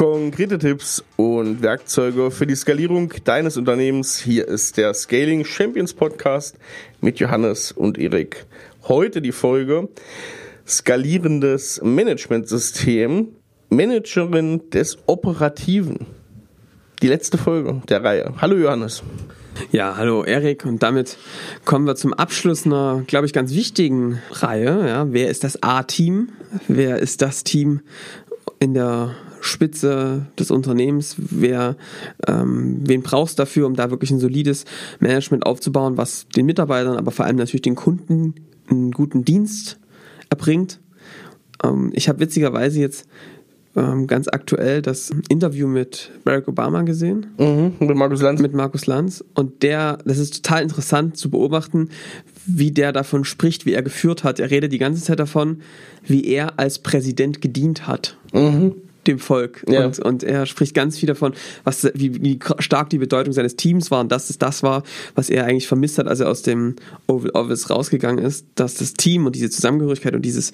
Konkrete Tipps und Werkzeuge für die Skalierung deines Unternehmens. Hier ist der Scaling Champions Podcast mit Johannes und Erik. Heute die Folge Skalierendes Managementsystem, Managerin des Operativen. Die letzte Folge der Reihe. Hallo Johannes. Ja, hallo Erik und damit kommen wir zum Abschluss einer, glaube ich, ganz wichtigen Reihe. Ja, wer ist das A-Team? Wer ist das Team in der Spitze des Unternehmens? Wer, ähm, wen brauchst du dafür, um da wirklich ein solides Management aufzubauen, was den Mitarbeitern, aber vor allem natürlich den Kunden einen guten Dienst erbringt? Ähm, ich habe witzigerweise jetzt ähm, ganz aktuell das Interview mit Barack Obama gesehen. Mhm, mit Markus Lanz. Mit Markus Lanz. Und der, das ist total interessant zu beobachten, wie der davon spricht, wie er geführt hat. Er redet die ganze Zeit davon, wie er als Präsident gedient hat. Mhm dem Volk. Ja. Und, und er spricht ganz viel davon, was, wie, wie stark die Bedeutung seines Teams war und dass es das war, was er eigentlich vermisst hat, als er aus dem Oval Office rausgegangen ist, dass das Team und diese Zusammengehörigkeit und dieses,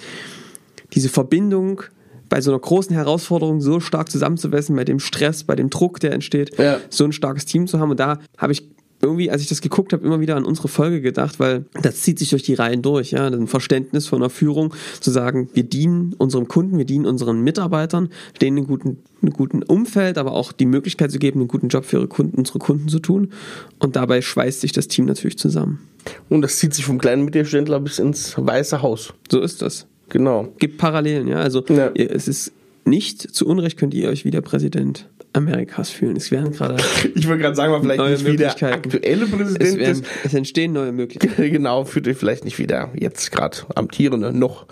diese Verbindung bei so einer großen Herausforderung so stark zusammenzuwessen, bei dem Stress, bei dem Druck, der entsteht, ja. so ein starkes Team zu haben. Und da habe ich irgendwie, als ich das geguckt habe, immer wieder an unsere Folge gedacht, weil das zieht sich durch die Reihen durch, ja, ein Verständnis von der Führung, zu sagen, wir dienen unserem Kunden, wir dienen unseren Mitarbeitern, denen einen guten, einen guten Umfeld, aber auch die Möglichkeit zu geben, einen guten Job für ihre Kunden, unsere Kunden zu tun. Und dabei schweißt sich das Team natürlich zusammen. Und das zieht sich vom kleinen Mittelständler bis ins Weiße Haus. So ist das. Genau. Gibt Parallelen, ja. Also ja. es ist nicht zu Unrecht könnt ihr euch wieder Präsident Amerikas fühlen. Es werden gerade. Ich wollte gerade sagen, mal vielleicht nicht wie der aktuelle Präsident es, werden, es entstehen neue Möglichkeiten. Genau, führt euch vielleicht nicht wieder jetzt gerade amtierende noch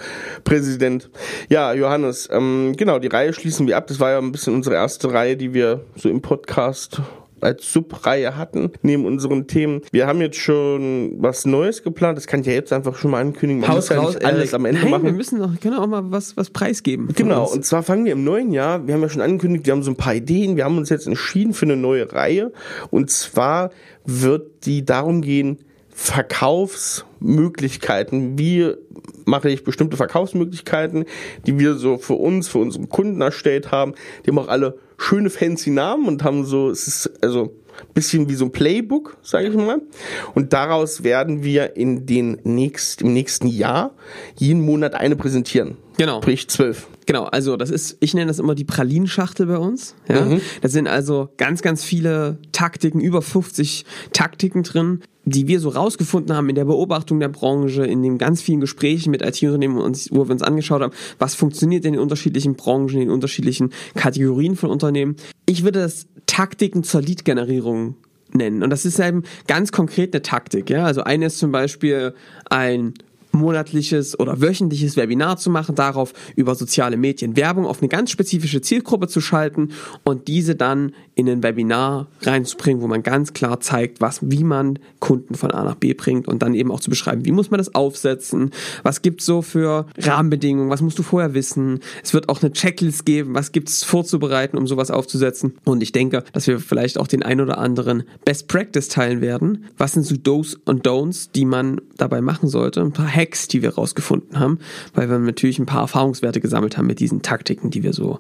Präsident. Ja, Johannes, ähm, genau, die Reihe schließen wir ab. Das war ja ein bisschen unsere erste Reihe, die wir so im Podcast als Subreihe hatten, neben unseren Themen. Wir haben jetzt schon was Neues geplant, das kann ich ja jetzt einfach schon mal ankündigen. Man Haus, muss ja raus, nicht alles am Ende Nein, machen. wir müssen doch, können auch mal was, was preisgeben. Genau, und zwar fangen wir im neuen Jahr, wir haben ja schon angekündigt, wir haben so ein paar Ideen, wir haben uns jetzt entschieden für eine neue Reihe und zwar wird die darum gehen, Verkaufsmöglichkeiten. Wie mache ich bestimmte Verkaufsmöglichkeiten, die wir so für uns, für unsere Kunden erstellt haben. Die haben auch alle schöne fancy Namen und haben so, es ist also bisschen wie so ein Playbook, sage ich mal. Und daraus werden wir in den nächst, im nächsten Jahr jeden Monat eine präsentieren. Genau. Sprich zwölf. Genau, also das ist, ich nenne das immer die Pralinschachtel bei uns. Ja? Mhm. Da sind also ganz, ganz viele Taktiken, über 50 Taktiken drin, die wir so rausgefunden haben in der Beobachtung der Branche, in den ganz vielen Gesprächen mit IT-Unternehmen, wo wir uns angeschaut haben, was funktioniert in den unterschiedlichen Branchen, in den unterschiedlichen Kategorien von Unternehmen. Ich würde das Taktiken zur Lead-Generierung nennen. Und das ist eben ganz konkret eine Taktik. Ja? Also eine ist zum Beispiel ein monatliches oder wöchentliches Webinar zu machen, darauf über soziale Medien Werbung auf eine ganz spezifische Zielgruppe zu schalten und diese dann in ein Webinar reinzubringen, wo man ganz klar zeigt, was, wie man Kunden von A nach B bringt und dann eben auch zu beschreiben, wie muss man das aufsetzen, was gibt's so für Rahmenbedingungen, was musst du vorher wissen. Es wird auch eine Checklist geben, was gibt's vorzubereiten, um sowas aufzusetzen. Und ich denke, dass wir vielleicht auch den ein oder anderen Best Practice teilen werden. Was sind so Do's und Don'ts, die man dabei machen sollte? Ein paar Hacks, die wir rausgefunden haben, weil wir natürlich ein paar Erfahrungswerte gesammelt haben mit diesen Taktiken, die wir so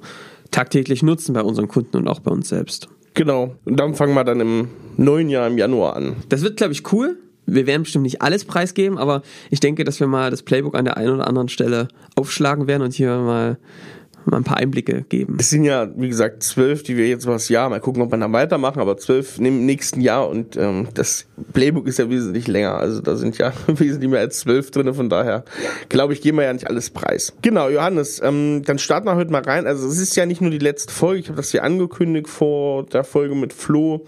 tagtäglich nutzen bei unseren Kunden und auch bei uns selbst. Genau. Und dann fangen wir dann im neuen Jahr im Januar an. Das wird, glaube ich, cool. Wir werden bestimmt nicht alles preisgeben, aber ich denke, dass wir mal das Playbook an der einen oder anderen Stelle aufschlagen werden und hier mal mal ein paar Einblicke geben. Es sind ja, wie gesagt, zwölf, die wir jetzt was Jahr, mal gucken, ob wir dann weitermachen, aber zwölf im nächsten Jahr und ähm, das Playbook ist ja wesentlich länger. Also da sind ja wesentlich mehr als zwölf drin, von daher glaube ich, gehen wir ja nicht alles preis. Genau, Johannes, ähm, dann starten wir heute mal rein. Also es ist ja nicht nur die letzte Folge, ich habe das hier angekündigt vor der Folge mit Flo,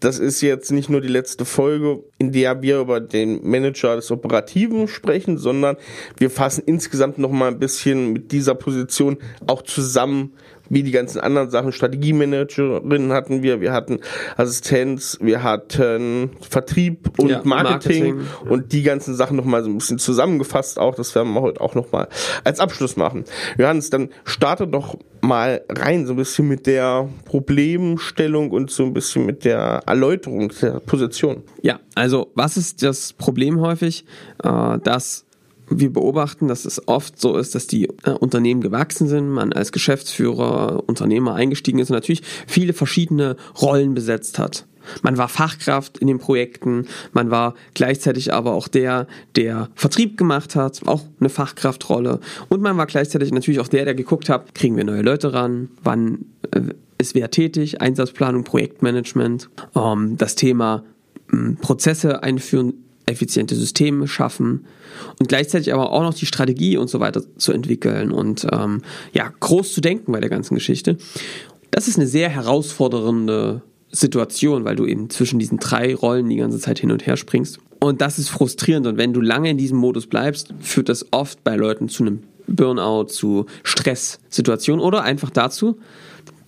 das ist jetzt nicht nur die letzte Folge, in der wir über den Manager des Operativen sprechen, sondern wir fassen insgesamt noch mal ein bisschen mit dieser Position auch zusammen, wie die ganzen anderen Sachen. Strategiemanagerin hatten wir, wir hatten Assistenz, wir hatten Vertrieb und ja, Marketing, Marketing, und die ganzen Sachen nochmal so ein bisschen zusammengefasst auch. Das werden wir heute auch nochmal als Abschluss machen. Johannes, dann starte doch mal rein, so ein bisschen mit der Problemstellung und so ein bisschen mit der Erläuterung der Position. Ja, also was ist das Problem häufig? Äh, dass wir beobachten, dass es oft so ist, dass die äh, Unternehmen gewachsen sind, man als Geschäftsführer, Unternehmer eingestiegen ist und natürlich viele verschiedene Rollen besetzt hat. Man war Fachkraft in den Projekten, man war gleichzeitig aber auch der, der Vertrieb gemacht hat, auch eine Fachkraftrolle. Und man war gleichzeitig natürlich auch der, der geguckt hat, kriegen wir neue Leute ran, wann äh, ist wer tätig, Einsatzplanung, Projektmanagement, ähm, das Thema ähm, Prozesse einführen, effiziente Systeme schaffen und gleichzeitig aber auch noch die Strategie und so weiter zu entwickeln und ähm, ja, groß zu denken bei der ganzen Geschichte. Das ist eine sehr herausfordernde Situation, weil du eben zwischen diesen drei Rollen die ganze Zeit hin und her springst. Und das ist frustrierend. Und wenn du lange in diesem Modus bleibst, führt das oft bei Leuten zu einem Burnout, zu Stresssituationen oder einfach dazu,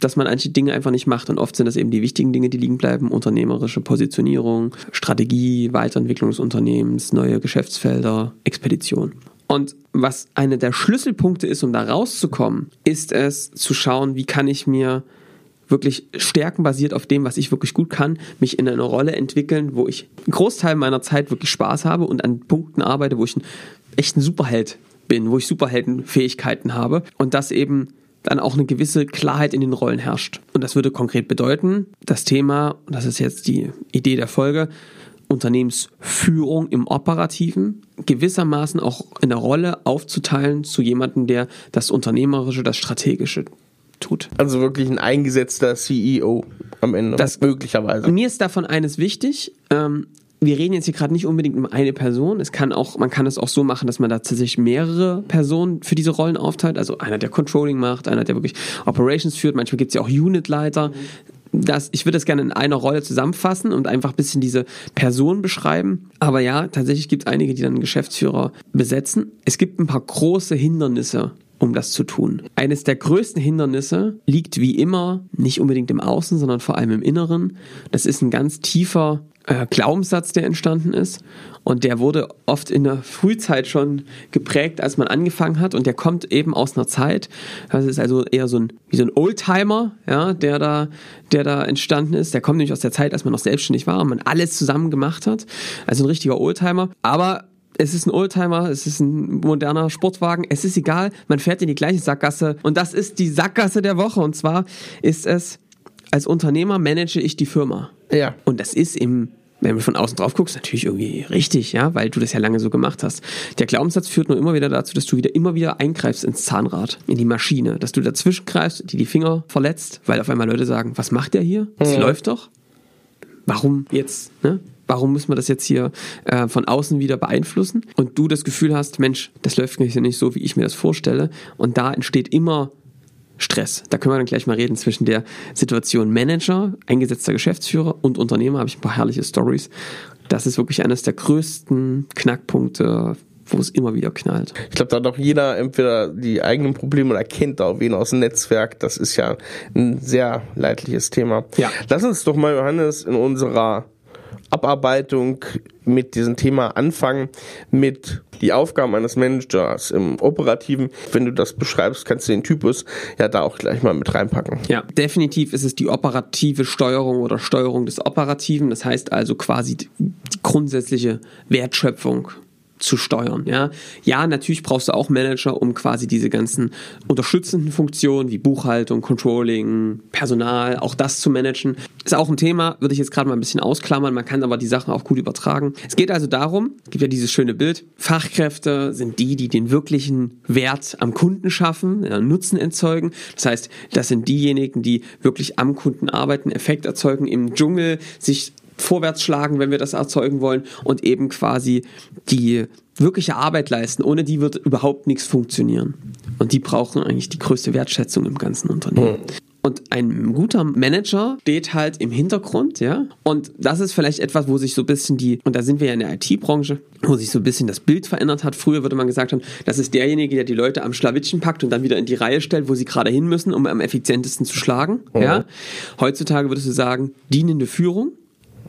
dass man manche Dinge einfach nicht macht. Und oft sind das eben die wichtigen Dinge, die liegen bleiben. Unternehmerische Positionierung, Strategie, Weiterentwicklung des Unternehmens, neue Geschäftsfelder, Expedition. Und was einer der Schlüsselpunkte ist, um da rauszukommen, ist es zu schauen, wie kann ich mir wirklich stärkenbasiert auf dem, was ich wirklich gut kann, mich in eine Rolle entwickeln, wo ich einen Großteil meiner Zeit wirklich Spaß habe und an Punkten arbeite, wo ich ein echt ein Superheld bin, wo ich Superheldenfähigkeiten habe und das eben dann auch eine gewisse Klarheit in den Rollen herrscht. Und das würde konkret bedeuten, das Thema, das ist jetzt die Idee der Folge, Unternehmensführung im Operativen gewissermaßen auch in der Rolle aufzuteilen zu jemandem, der das Unternehmerische, das Strategische tut. Also wirklich ein eingesetzter CEO am Ende. Das möglicherweise. Mir ist davon eines wichtig. Ähm, wir reden jetzt hier gerade nicht unbedingt um eine Person. Es kann auch, man kann es auch so machen, dass man da tatsächlich mehrere Personen für diese Rollen aufteilt. Also einer, der Controlling macht, einer, der wirklich Operations führt. Manchmal gibt es ja auch Unitleiter. Das, ich würde das gerne in einer Rolle zusammenfassen und einfach ein bisschen diese Person beschreiben. Aber ja, tatsächlich gibt es einige, die dann Geschäftsführer besetzen. Es gibt ein paar große Hindernisse, um das zu tun. Eines der größten Hindernisse liegt wie immer nicht unbedingt im Außen, sondern vor allem im Inneren. Das ist ein ganz tiefer äh, Glaubenssatz, der entstanden ist. Und der wurde oft in der Frühzeit schon geprägt, als man angefangen hat. Und der kommt eben aus einer Zeit. Das ist also eher so ein, wie so ein Oldtimer, ja, der da, der da entstanden ist. Der kommt nämlich aus der Zeit, als man noch selbstständig war und man alles zusammen gemacht hat. Also ein richtiger Oldtimer. Aber es ist ein Oldtimer, es ist ein moderner Sportwagen, es ist egal, man fährt in die gleiche Sackgasse und das ist die Sackgasse der Woche und zwar ist es, als Unternehmer manage ich die Firma. Ja. Und das ist im wenn du von außen drauf guckst, natürlich irgendwie richtig, ja, weil du das ja lange so gemacht hast. Der Glaubenssatz führt nur immer wieder dazu, dass du wieder immer wieder eingreifst ins Zahnrad, in die Maschine, dass du dazwischen greifst, die die Finger verletzt, weil auf einmal Leute sagen, was macht der hier? Das ja. läuft doch. Warum jetzt, ne? Warum müssen wir das jetzt hier äh, von außen wieder beeinflussen? Und du das Gefühl hast, Mensch, das läuft nicht so, wie ich mir das vorstelle. Und da entsteht immer Stress. Da können wir dann gleich mal reden zwischen der Situation Manager, eingesetzter Geschäftsführer und Unternehmer. Habe ich ein paar herrliche Stories. Das ist wirklich eines der größten Knackpunkte wo es immer wieder knallt. Ich glaube, da hat auch jeder entweder die eigenen Probleme oder kennt auch wen aus dem Netzwerk. Das ist ja ein sehr leidliches Thema. Ja. Lass uns doch mal, Johannes, in unserer Abarbeitung mit diesem Thema anfangen, mit die Aufgaben eines Managers im Operativen. Wenn du das beschreibst, kannst du den Typus ja da auch gleich mal mit reinpacken. Ja, definitiv ist es die operative Steuerung oder Steuerung des Operativen. Das heißt also quasi die grundsätzliche Wertschöpfung zu steuern. Ja, ja, natürlich brauchst du auch Manager, um quasi diese ganzen unterstützenden Funktionen wie Buchhaltung, Controlling, Personal, auch das zu managen. Ist auch ein Thema, würde ich jetzt gerade mal ein bisschen ausklammern. Man kann aber die Sachen auch gut übertragen. Es geht also darum, es gibt ja dieses schöne Bild, Fachkräfte sind die, die den wirklichen Wert am Kunden schaffen, ja, Nutzen erzeugen. Das heißt, das sind diejenigen, die wirklich am Kunden arbeiten, Effekt erzeugen, im Dschungel sich vorwärts schlagen, wenn wir das erzeugen wollen und eben quasi die wirkliche Arbeit leisten. Ohne die wird überhaupt nichts funktionieren. Und die brauchen eigentlich die größte Wertschätzung im ganzen Unternehmen. Mhm. Und ein guter Manager steht halt im Hintergrund, ja. Und das ist vielleicht etwas, wo sich so ein bisschen die, und da sind wir ja in der IT-Branche, wo sich so ein bisschen das Bild verändert hat. Früher würde man gesagt haben, das ist derjenige, der die Leute am Schlawittchen packt und dann wieder in die Reihe stellt, wo sie gerade hin müssen, um am effizientesten zu schlagen, mhm. ja. Heutzutage würdest du sagen, dienende Führung,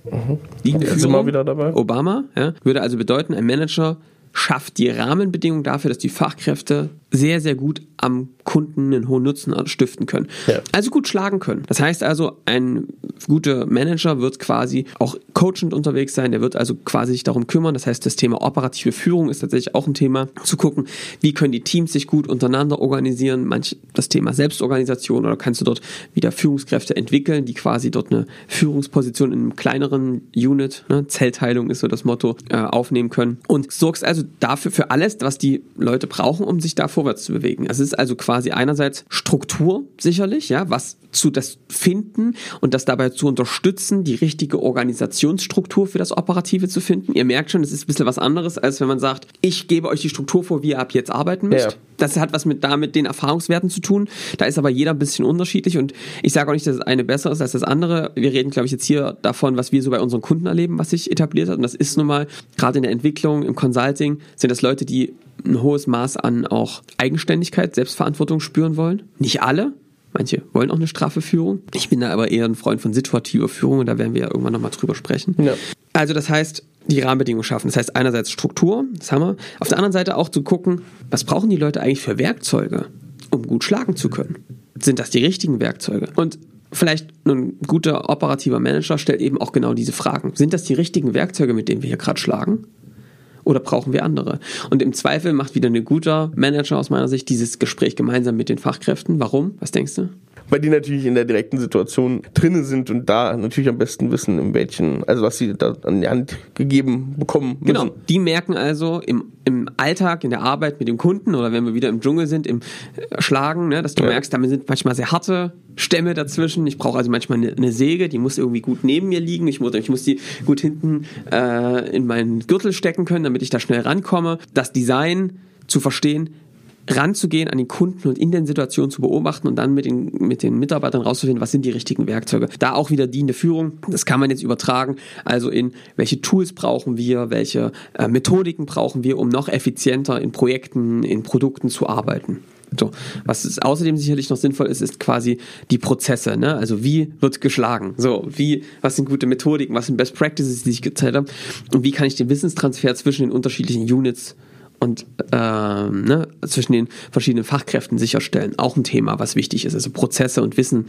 Mhm. Die sind wir wieder dabei. Obama, ja, würde also bedeuten, ein Manager schafft die Rahmenbedingungen dafür, dass die Fachkräfte sehr, sehr gut am Kunden einen hohen Nutzen stiften können. Ja. Also gut schlagen können. Das heißt also, ein guter Manager wird quasi auch coachend unterwegs sein, der wird also quasi sich darum kümmern. Das heißt, das Thema operative Führung ist tatsächlich auch ein Thema, zu gucken, wie können die Teams sich gut untereinander organisieren. Manch das Thema Selbstorganisation oder kannst du dort wieder Führungskräfte entwickeln, die quasi dort eine Führungsposition in einem kleineren Unit, ne, Zellteilung ist so das Motto, äh, aufnehmen können. Und sorgst also dafür für alles, was die Leute brauchen, um sich da vorwärts zu bewegen. Es ist also quasi einerseits Struktur sicherlich, ja, was zu das Finden und das dabei zu unterstützen, die richtige Organisationsstruktur für das Operative zu finden. Ihr merkt schon, es ist ein bisschen was anderes, als wenn man sagt, ich gebe euch die Struktur vor, wie ihr ab jetzt arbeiten müsst. Ja. Das hat was mit damit den Erfahrungswerten zu tun. Da ist aber jeder ein bisschen unterschiedlich und ich sage auch nicht, dass das eine besser ist als das andere. Wir reden, glaube ich, jetzt hier davon, was wir so bei unseren Kunden erleben, was sich etabliert hat. Und das ist nun mal, gerade in der Entwicklung, im Consulting, sind das Leute, die ein hohes Maß an auch Eigenständigkeit, Selbstverantwortung spüren wollen. Nicht alle, Manche wollen auch eine straffe Führung. Ich bin da aber eher ein Freund von situativer Führung und da werden wir ja irgendwann nochmal drüber sprechen. Ja. Also das heißt, die Rahmenbedingungen schaffen. Das heißt einerseits Struktur, das haben wir. Auf der anderen Seite auch zu gucken, was brauchen die Leute eigentlich für Werkzeuge, um gut schlagen zu können? Sind das die richtigen Werkzeuge? Und vielleicht ein guter operativer Manager stellt eben auch genau diese Fragen. Sind das die richtigen Werkzeuge, mit denen wir hier gerade schlagen? Oder brauchen wir andere? Und im Zweifel macht wieder ein guter Manager aus meiner Sicht dieses Gespräch gemeinsam mit den Fachkräften. Warum? Was denkst du? Weil die natürlich in der direkten Situation drinnen sind und da natürlich am besten wissen, in welchen, also was sie da an die Hand gegeben bekommen müssen. Genau, die merken also im, im Alltag, in der Arbeit mit dem Kunden oder wenn wir wieder im Dschungel sind, im äh, Schlagen, ne, dass du ja. merkst, damit sind manchmal sehr harte Stämme dazwischen. Ich brauche also manchmal eine, eine, Säge, die muss irgendwie gut neben mir liegen. Ich muss, ich muss die gut hinten äh, in meinen Gürtel stecken können, damit ich da schnell rankomme. Das Design zu verstehen, ranzugehen an den Kunden und in den Situationen zu beobachten und dann mit den, mit den Mitarbeitern rauszufinden, was sind die richtigen Werkzeuge. Da auch wieder dienende Führung. Das kann man jetzt übertragen. Also in welche Tools brauchen wir, welche äh, Methodiken brauchen wir, um noch effizienter in Projekten, in Produkten zu arbeiten. So, was außerdem sicherlich noch sinnvoll ist, ist quasi die Prozesse. Ne? Also wie wird geschlagen? So, wie, was sind gute Methodiken? Was sind Best Practices, die ich gezeigt habe? Und wie kann ich den Wissenstransfer zwischen den unterschiedlichen Units und ähm, ne, zwischen den verschiedenen Fachkräften sicherstellen. Auch ein Thema, was wichtig ist. Also Prozesse und Wissen,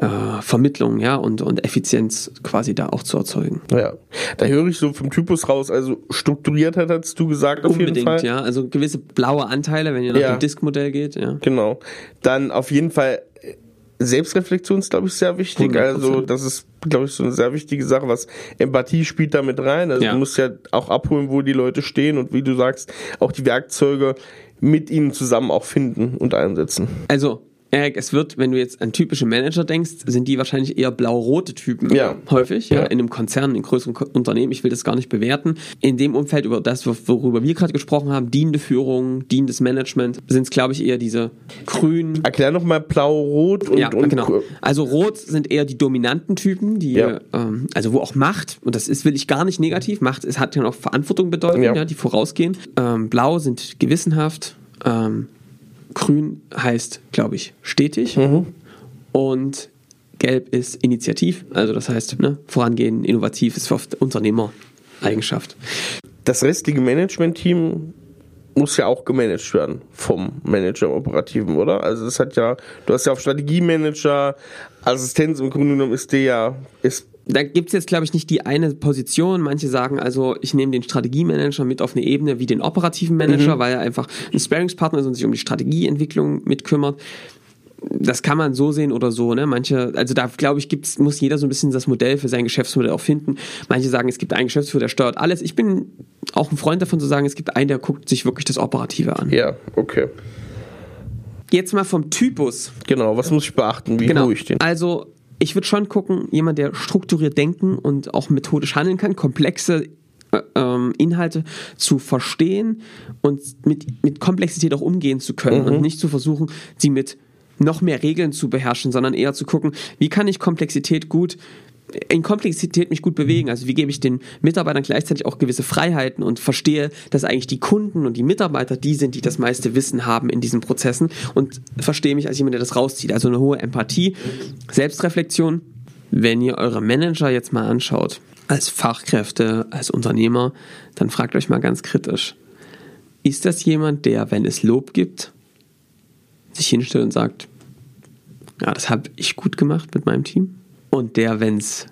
äh, Vermittlung, ja, und, und Effizienz quasi da auch zu erzeugen. Ja, da höre ich so vom Typus raus, also strukturiert hat, hast du gesagt, auf Unbedingt, jeden Fall. ja. Also gewisse blaue Anteile, wenn ihr nach ja. dem Disk-Modell geht, ja. Genau. Dann auf jeden Fall Selbstreflexion ist, glaube ich, sehr wichtig. 100%. Also, das ist, glaube ich, so eine sehr wichtige Sache, was Empathie spielt da mit rein. Also, ja. du musst ja auch abholen, wo die Leute stehen und wie du sagst, auch die Werkzeuge mit ihnen zusammen auch finden und einsetzen. Also, es wird, wenn du jetzt an typische Manager denkst, sind die wahrscheinlich eher blau-rote Typen ja. häufig, ja, ja, in einem Konzern, in größeren Unternehmen. Ich will das gar nicht bewerten. In dem Umfeld über das, worüber wir gerade gesprochen haben, dienende Führung, dienendes Management, sind es, glaube ich, eher diese grünen. Erklär nochmal blau-rot und, ja, und genau. Also rot sind eher die dominanten Typen, die, ja. ähm, also wo auch Macht, und das ist, will ich gar nicht negativ, Macht es hat ja noch Verantwortung bedeutet, ja. die vorausgehen. Ähm, blau sind gewissenhaft, ähm, Grün heißt, glaube ich, stetig. Mhm. Und Gelb ist Initiativ, also das heißt, ne, vorangehen, innovativ ist oft Unternehmer-Eigenschaft. Das restliche Management-Team muss ja auch gemanagt werden vom Manager im Operativen, oder? Also das hat ja, du hast ja auf Strategiemanager, Assistenz im Grunde genommen ist der ja, ist da gibt's jetzt, glaube ich, nicht die eine Position. Manche sagen also, ich nehme den Strategiemanager mit auf eine Ebene wie den operativen Manager, mhm. weil er einfach ein Sparingspartner ist und sich um die Strategieentwicklung mitkümmert. Das kann man so sehen oder so, ne? Manche, also da glaube ich, gibt's, muss jeder so ein bisschen das Modell für sein Geschäftsmodell auch finden. Manche sagen, es gibt einen Geschäftsführer, der steuert alles. Ich bin auch ein Freund davon zu sagen, es gibt einen, der guckt sich wirklich das Operative an. Ja, okay. Jetzt mal vom Typus. Genau, was muss ich beachten? Wie genau. ich den? Also ich würde schon gucken, jemand, der strukturiert denken und auch methodisch handeln kann, komplexe äh, ähm, Inhalte zu verstehen und mit, mit Komplexität auch umgehen zu können mhm. und nicht zu versuchen, sie mit noch mehr Regeln zu beherrschen, sondern eher zu gucken, wie kann ich Komplexität gut in Komplexität mich gut bewegen. Also wie gebe ich den Mitarbeitern gleichzeitig auch gewisse Freiheiten und verstehe, dass eigentlich die Kunden und die Mitarbeiter die sind, die das meiste Wissen haben in diesen Prozessen und verstehe mich als jemand, der das rauszieht. Also eine hohe Empathie, Selbstreflexion. Wenn ihr eure Manager jetzt mal anschaut, als Fachkräfte, als Unternehmer, dann fragt euch mal ganz kritisch, ist das jemand, der, wenn es Lob gibt, sich hinstellt und sagt, ja, das habe ich gut gemacht mit meinem Team. Und der, wenn es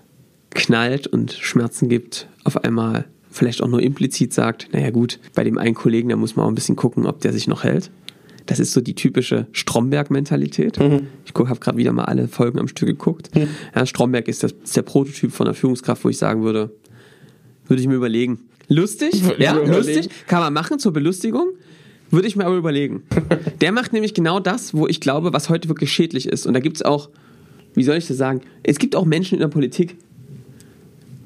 knallt und Schmerzen gibt, auf einmal vielleicht auch nur implizit sagt, naja gut, bei dem einen Kollegen, da muss man auch ein bisschen gucken, ob der sich noch hält. Das ist so die typische Stromberg-Mentalität. Mhm. Ich habe gerade wieder mal alle Folgen am Stück geguckt. Mhm. Ja, Stromberg ist, das, ist der Prototyp von einer Führungskraft, wo ich sagen würde, würde ich mir überlegen. Lustig, ja, lustig, kann man machen zur Belustigung. Würde ich mir aber überlegen. Der macht nämlich genau das, wo ich glaube, was heute wirklich schädlich ist. Und da gibt es auch, wie soll ich das sagen? Es gibt auch Menschen in der Politik,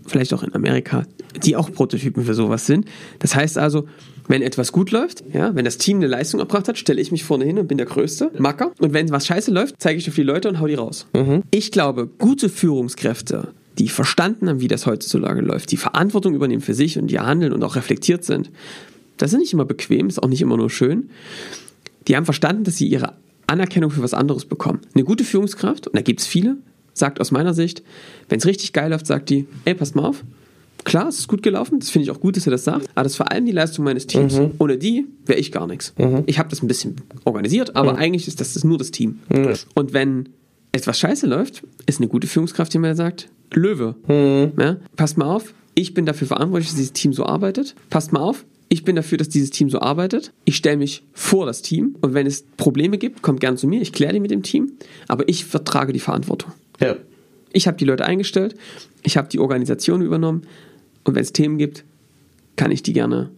vielleicht auch in Amerika, die auch Prototypen für sowas sind. Das heißt also, wenn etwas gut läuft, ja, wenn das Team eine Leistung erbracht hat, stelle ich mich vorne hin und bin der Größte, Macker. Und wenn was scheiße läuft, zeige ich auf die Leute und hau die raus. Mhm. Ich glaube, gute Führungskräfte, die verstanden haben, wie das heutzutage läuft, die Verantwortung übernehmen für sich und die handeln und auch reflektiert sind, das ist nicht immer bequem, ist auch nicht immer nur schön. Die haben verstanden, dass sie ihre Anerkennung für was anderes bekommen. Eine gute Führungskraft, und da gibt es viele, sagt aus meiner Sicht, wenn es richtig geil läuft, sagt die, ey, passt mal auf, klar, es ist gut gelaufen, das finde ich auch gut, dass er das sagt, aber das ist vor allem die Leistung meines Teams. Mhm. Ohne die wäre ich gar nichts. Mhm. Ich habe das ein bisschen organisiert, aber mhm. eigentlich ist das, das nur das Team. Mhm. Und wenn etwas scheiße läuft, ist eine gute Führungskraft, die mir sagt, Löwe, mhm. ja, passt mal auf, ich bin dafür verantwortlich, dass dieses Team so arbeitet. Passt mal auf, ich bin dafür, dass dieses Team so arbeitet. Ich stelle mich vor das Team und wenn es Probleme gibt, kommt gern zu mir. Ich kläre die mit dem Team, aber ich vertrage die Verantwortung. Ja. Ich habe die Leute eingestellt, ich habe die Organisation übernommen und wenn es Themen gibt, kann ich die gerne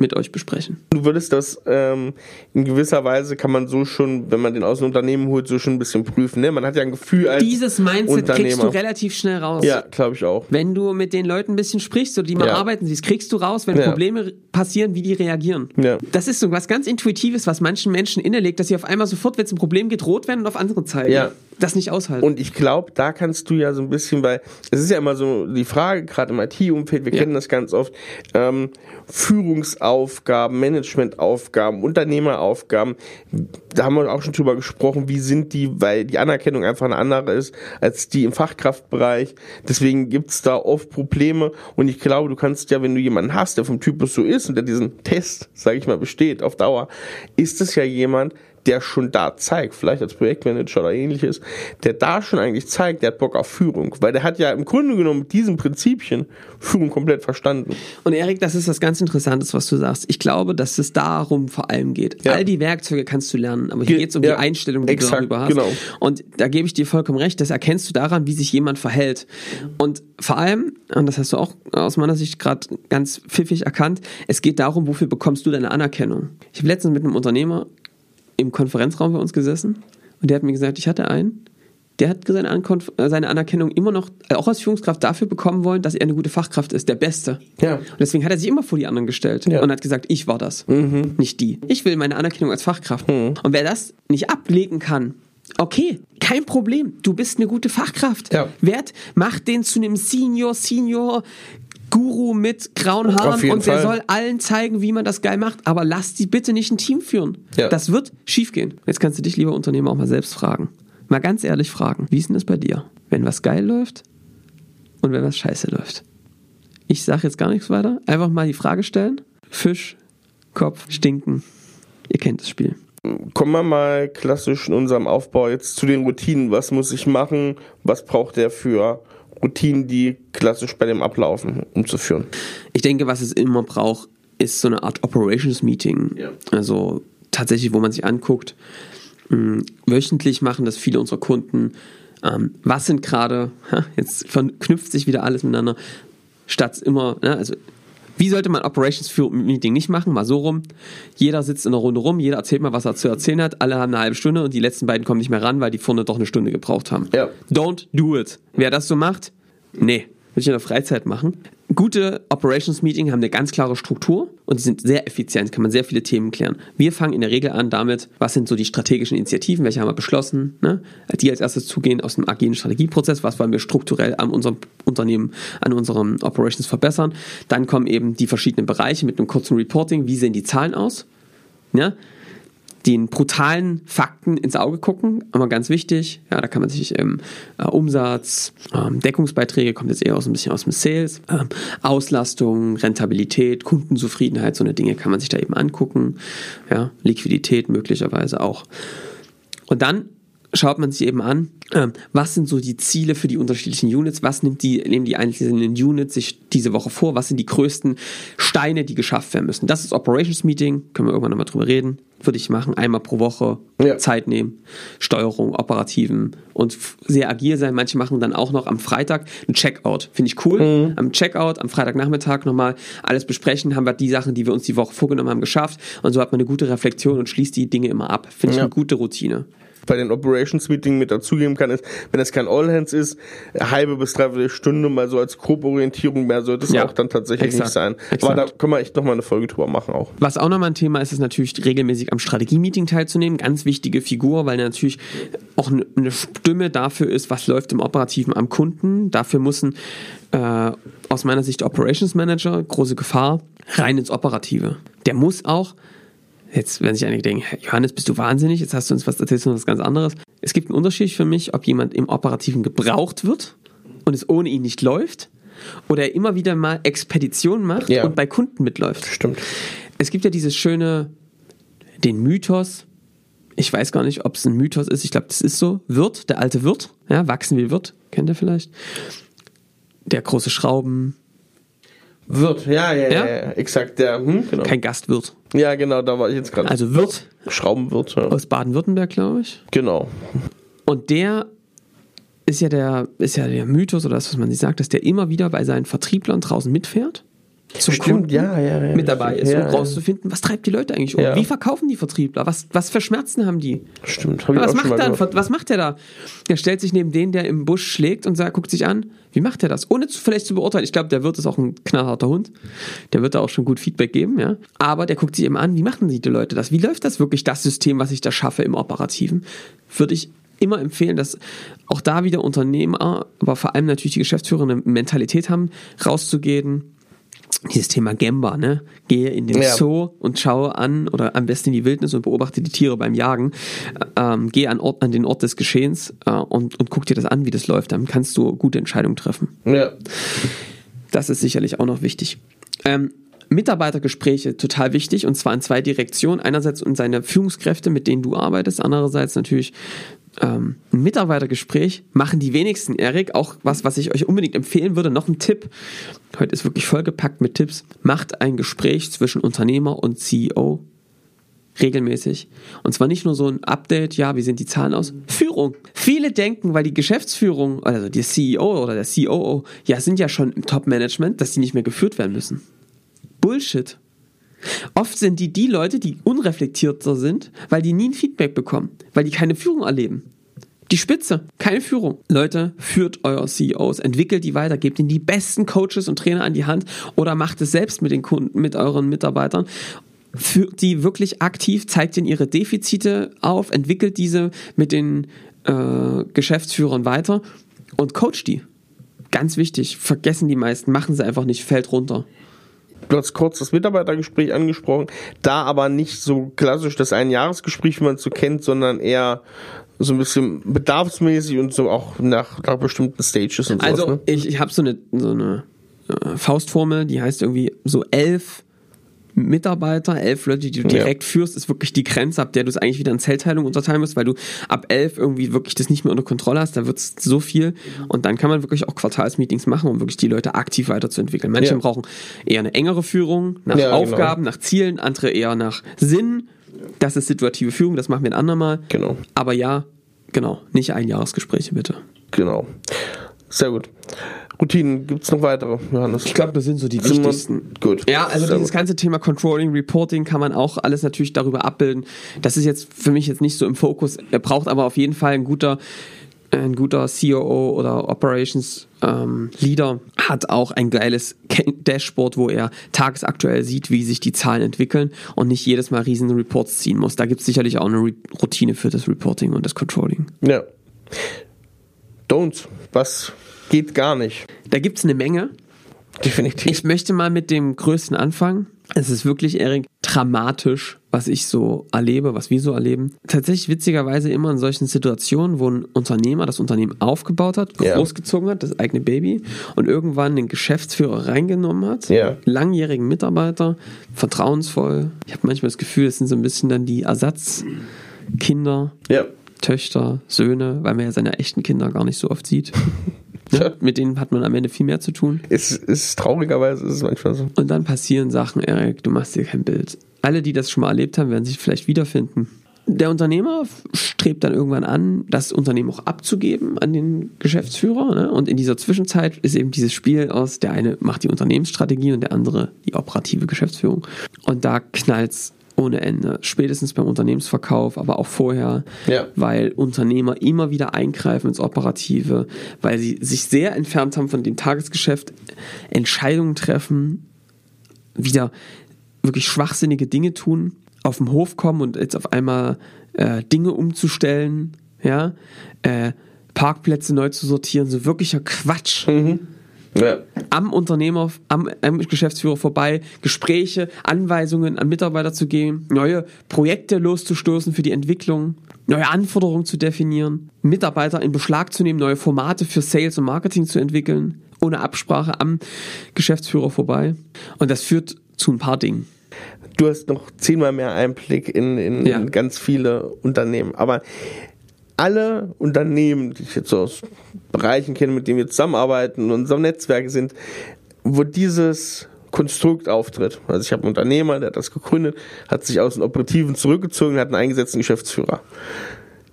mit euch besprechen. Du würdest das ähm, in gewisser Weise kann man so schon, wenn man den aus dem Unternehmen holt, so schon ein bisschen prüfen. Ne? Man hat ja ein Gefühl als Dieses Mindset kriegst du relativ schnell raus. Ja, glaube ich auch. Wenn du mit den Leuten ein bisschen sprichst oder die mal ja. arbeiten siehst, kriegst du raus, wenn ja. Probleme passieren, wie die reagieren. Ja. Das ist so was ganz Intuitives, was manchen Menschen innerlegt, dass sie auf einmal sofort, wenn es ein Problem geht, rot werden und auf andere zeigen. Ja. Das nicht aushalten. Und ich glaube, da kannst du ja so ein bisschen, weil es ist ja immer so die Frage, gerade im IT-Umfeld, wir kennen das ganz oft, ähm, Führungsaufgaben, Managementaufgaben, Unternehmeraufgaben. Da haben wir auch schon drüber gesprochen, wie sind die, weil die Anerkennung einfach eine andere ist als die im Fachkraftbereich. Deswegen gibt's da oft Probleme und ich glaube, du kannst ja, wenn du jemanden hast, der vom Typus so ist und der diesen Test, sage ich mal, besteht auf Dauer, ist es ja jemand, der schon da zeigt, vielleicht als Projektmanager oder ähnliches, der da schon eigentlich zeigt, der hat Bock auf Führung, weil der hat ja im Grunde genommen mit diesen Prinzipien Führung komplett verstanden. Und Erik, das ist was ganz Interessantes, was du sagst. Ich glaube, dass es darum vor allem geht. Ja. All die Werkzeuge kannst du lernen, aber hier geht es um ja, die Einstellung, die exakt, du darüber hast. Genau. Und da gebe ich dir vollkommen recht, das erkennst du daran, wie sich jemand verhält. Und vor allem, und das hast du auch aus meiner Sicht gerade ganz pfiffig erkannt, es geht darum, wofür bekommst du deine Anerkennung. Ich habe letztens mit einem Unternehmer im Konferenzraum bei uns gesessen und der hat mir gesagt, ich hatte einen, der hat seine, Ankonf äh, seine Anerkennung immer noch, äh, auch als Führungskraft, dafür bekommen wollen, dass er eine gute Fachkraft ist, der Beste. Ja. Und deswegen hat er sich immer vor die anderen gestellt ja. und hat gesagt, ich war das, mhm. nicht die. Ich will meine Anerkennung als Fachkraft. Mhm. Und wer das nicht ablegen kann, okay, kein Problem. Du bist eine gute Fachkraft. Ja. Wert, mach den zu einem Senior, Senior, Guru mit grauen Haaren und der soll allen zeigen, wie man das geil macht, aber lass die bitte nicht ein Team führen. Ja. Das wird schiefgehen. Jetzt kannst du dich, lieber Unternehmer, auch mal selbst fragen. Mal ganz ehrlich fragen, wie ist denn das bei dir? Wenn was geil läuft und wenn was scheiße läuft. Ich sage jetzt gar nichts weiter. Einfach mal die Frage stellen. Fisch, Kopf, Stinken. Ihr kennt das Spiel. Kommen wir mal klassisch in unserem Aufbau jetzt zu den Routinen. Was muss ich machen? Was braucht der für Routinen, die klassisch bei dem ablaufen, umzuführen? Ich denke, was es immer braucht, ist so eine Art Operations Meeting. Ja. Also tatsächlich, wo man sich anguckt, mh, hm, wöchentlich machen das viele unserer Kunden. Ähm, was sind gerade, jetzt verknüpft sich wieder alles miteinander, statt immer, ne, also wie sollte man Operations Meeting nicht machen? Mal so rum. Jeder sitzt in einer Runde rum, jeder erzählt mal, was er zu erzählen hat. Alle haben eine halbe Stunde und die letzten beiden kommen nicht mehr ran, weil die vorne doch eine Stunde gebraucht haben. Ja. Don't do it. Wer das so macht, nee, will ich in der Freizeit machen. Gute Operations Meeting haben eine ganz klare Struktur und die sind sehr effizient, kann man sehr viele Themen klären. Wir fangen in der Regel an damit, was sind so die strategischen Initiativen, welche haben wir beschlossen, ne? die als erstes zugehen aus dem agilen Strategieprozess, was wollen wir strukturell an unserem Unternehmen, an unseren Operations verbessern. Dann kommen eben die verschiedenen Bereiche mit einem kurzen Reporting, wie sehen die Zahlen aus. Ja? Den brutalen Fakten ins Auge gucken, immer ganz wichtig. Ja, da kann man sich ähm, äh, Umsatz, ähm, Deckungsbeiträge, kommt jetzt eher aus ein bisschen aus dem Sales, ähm, Auslastung, Rentabilität, Kundenzufriedenheit, so eine Dinge kann man sich da eben angucken. Ja, Liquidität möglicherweise auch. Und dann schaut man sich eben an, ähm, was sind so die Ziele für die unterschiedlichen Units, was nimmt die, nehmen die einzelnen Units sich diese Woche vor, was sind die größten Steine, die geschafft werden müssen. Das ist Operations Meeting, können wir irgendwann nochmal drüber reden, würde ich machen, einmal pro Woche Ja. Zeit nehmen, Steuerung, Operativen und sehr agil sein. Manche machen dann auch noch am Freitag ein Checkout, finde ich cool. Am Checkout, am Freitagnachmittag nochmal alles besprechen, haben wir die Sachen, die wir uns die Woche vorgenommen haben, geschafft und so hat man eine gute Reflexion und schließt die Dinge immer ab. Finde ich Ja. eine gute Routine. Bei den Operations Meeting mit dazugeben kann, ist, wenn es kein All Hands ist, eine halbe bis dreiviertel Stunde mal so als Gruppenorientierung, mehr sollte es Ja, auch dann tatsächlich exakt, nicht sein. exakt. Aber da können wir echt nochmal eine Folge drüber machen auch. Was auch nochmal ein Thema ist, ist natürlich regelmäßig am Strategie-Meeting teilzunehmen. Ganz wichtige Figur, weil er natürlich auch eine- Stimme dafür ist, was läuft im Operativen am Kunden. Dafür muss ein, äh, aus meiner Sicht Operations Manager, große Gefahr, rein ins Operative. Der muss auch, jetzt werden sich einige denken, "Hä, Johannes, bist du wahnsinnig? Jetzt hast du uns was erzählst du uns was ganz anderes. Es gibt einen Unterschied für mich, ob jemand im Operativen gebraucht wird und es ohne ihn nicht läuft oder er immer wieder mal Expeditionen macht Ja. und bei Kunden mitläuft. Stimmt. Es gibt ja dieses schöne, den Mythos, ich weiß gar nicht, ob es ein Mythos ist, ich glaube, das ist so, Wirt, der alte Wirt, ja, wachsen wie Wirt, kennt ihr vielleicht? Der große Schrauben, Wird, ja, ja, ja, Ja? ja, exakt, der, hm, genau. kein Gastwirt. ja, genau, da war ich jetzt gerade. Also Wirt Schraubenwirt, ja. aus Baden-Württemberg, glaube ich. Genau. Und der ist ja der, ist ja der Mythos oder das, was man sich sagt, dass der immer wieder bei seinen Vertrieblern draußen mitfährt. Zum Stimmt, Kunden ja, ja, ja, mit dabei ist, um rauszufinden, was treibt die Leute eigentlich um? Wie verkaufen die Vertriebler? Was, was für Schmerzen haben die? Stimmt, hab ich Was auch schon macht, gehört. was macht der da? Der stellt sich neben den, der im Busch schlägt und sagt, guckt sich an, wie macht der das? Ohne zu, vielleicht zu beurteilen. Ich glaube, der wird ist auch ein knallharter Hund. Der wird da auch schon gut Feedback geben, ja. Aber der guckt sich eben an, wie machen die Leute das? Wie läuft das wirklich, das System, was ich da schaffe im Operativen? Würde ich immer empfehlen, dass auch da wieder Unternehmer, aber vor allem natürlich die Geschäftsführer eine Mentalität haben, rauszugehen, dieses Thema Gemba, ne? Gehe in den Ja. Zoo und schaue an oder am besten in die Wildnis und beobachte die Tiere beim Jagen. Ähm, geh an, Ort, an den Ort des Geschehens äh, und, und guck dir das an, wie das läuft. Dann kannst du gute Entscheidungen treffen. Ja. Das ist sicherlich auch noch wichtig. Ähm, Mitarbeitergespräche total wichtig und zwar in zwei Direktionen. Einerseits um seine Führungskräfte, mit denen du arbeitest, andererseits natürlich ähm, ein Mitarbeitergespräch machen die wenigsten, Erik. Auch was, was ich euch unbedingt empfehlen würde, noch ein Tipp. Heute ist wirklich vollgepackt mit Tipps. Macht ein Gespräch zwischen Unternehmer und CEO regelmäßig. Und zwar nicht nur so ein Update, ja, wie sehen die Zahlen aus? Führung. Viele denken, weil die Geschäftsführung, also der CEO oder der COO, ja, sind ja schon im Top-Management, dass die nicht mehr geführt werden müssen. Bullshit. Oft sind die die Leute, die unreflektierter sind, weil die nie ein Feedback bekommen, weil die keine Führung erleben. Die Spitze, keine Führung. Leute, führt euer CEOs, entwickelt die weiter, gebt ihnen die besten Coaches und Trainer an die Hand oder macht es selbst mit den Kunden, mit euren Mitarbeitern. Führt die wirklich aktiv, zeigt ihnen ihre Defizite auf, entwickelt diese mit den äh, Geschäftsführern weiter und coacht die. Ganz wichtig, vergessen die meisten, machen sie einfach nicht, fällt runter. Du hast kurz das Mitarbeitergespräch angesprochen, da aber nicht so klassisch das Einjahresgespräch, wie man es so kennt, sondern eher so ein bisschen bedarfsmäßig und so auch nach, nach bestimmten Stages und sowas. Also ne? ich, ich habe so eine, so eine äh, Faustformel, die heißt irgendwie so elf Mitarbeiter, elf Leute, die du Ja. direkt führst, ist wirklich die Grenze, ab der du es eigentlich wieder in Zellteilung unterteilen musst, weil du ab elf irgendwie wirklich das nicht mehr unter Kontrolle hast, da wird es so viel und dann kann man wirklich auch Quartalsmeetings machen, um wirklich die Leute aktiv weiterzuentwickeln. Manche Ja. brauchen eher eine engere Führung, nach Ja, genau. Aufgaben, nach Zielen, andere eher nach Sinn. Das ist situative Führung, das machen wir ein andermal. Genau. Aber ja, genau, nicht Einjahresgespräche bitte. Genau. Sehr gut. Routinen, gibt's noch weitere, Johannes? Ich glaube, das sind so die Sind wichtigsten. Gut. Ja, also Sehr dieses gut. ganze Thema Controlling, Reporting kann man auch alles natürlich darüber abbilden. Das ist jetzt für mich jetzt nicht so im Fokus. Er braucht aber auf jeden Fall ein guter, ein guter COO oder Operations ähm, Leader hat auch ein geiles Dashboard, wo er tagesaktuell sieht, wie sich die Zahlen entwickeln und nicht jedes Mal riesen Reports ziehen muss. Da gibt es sicherlich auch eine Re Routine für das Reporting und das Controlling. Ja. Don'ts. Was geht gar nicht? Da gibt es eine Menge. Definitiv. Ich möchte mal mit dem größten anfangen. Es ist wirklich, Erik, dramatisch, was ich so erlebe, was wir so erleben. Tatsächlich witzigerweise immer in solchen Situationen, wo ein Unternehmer das Unternehmen aufgebaut hat, Ja. großgezogen hat, das eigene Baby, und irgendwann den Geschäftsführer reingenommen hat, Ja. langjährigen Mitarbeiter, vertrauensvoll. Ich habe manchmal das Gefühl, es sind so ein bisschen dann die Ersatzkinder. ja. Töchter, Söhne, weil man ja seine echten Kinder gar nicht so oft sieht. Ne? Mit denen hat man am Ende viel mehr zu tun. Ist, ist traurigerweise ist es manchmal so. Und dann passieren Sachen, Erik, du machst dir kein Bild. Alle, die das schon mal erlebt haben, werden sich vielleicht wiederfinden. Der Unternehmer strebt dann irgendwann an, das Unternehmen auch abzugeben an den Geschäftsführer. Ne? Und in dieser Zwischenzeit ist eben dieses Spiel aus, der eine macht die Unternehmensstrategie und der andere die operative Geschäftsführung. Und da knallt's ohne Ende. Spätestens beim Unternehmensverkauf, aber auch vorher, Ja. weil Unternehmer immer wieder eingreifen ins Operative, weil sie sich sehr entfernt haben von dem Tagesgeschäft, Entscheidungen treffen, wieder wirklich schwachsinnige Dinge tun, auf den Hof kommen und jetzt auf einmal äh, Dinge umzustellen, ja, äh, Parkplätze neu zu sortieren, so wirklicher Quatsch Ja. am Unternehmer, am, am Geschäftsführer vorbei, Gespräche, Anweisungen an Mitarbeiter zu geben, neue Projekte loszustoßen für die Entwicklung, neue Anforderungen zu definieren, Mitarbeiter in Beschlag zu nehmen, neue Formate für Sales und Marketing zu entwickeln, ohne Absprache am Geschäftsführer vorbei. Und das führt zu ein paar Dingen. Du hast noch zehnmal mehr Einblick in, in, Ja. in ganz viele Unternehmen. Aber alle Unternehmen, die ich jetzt aus Bereichen kenne, mit denen wir zusammenarbeiten und in unserem Netzwerk sind, wo dieses Konstrukt auftritt. Also ich habe einen Unternehmer, der hat das gegründet, hat sich aus den Operativen zurückgezogen, hat einen eingesetzten Geschäftsführer.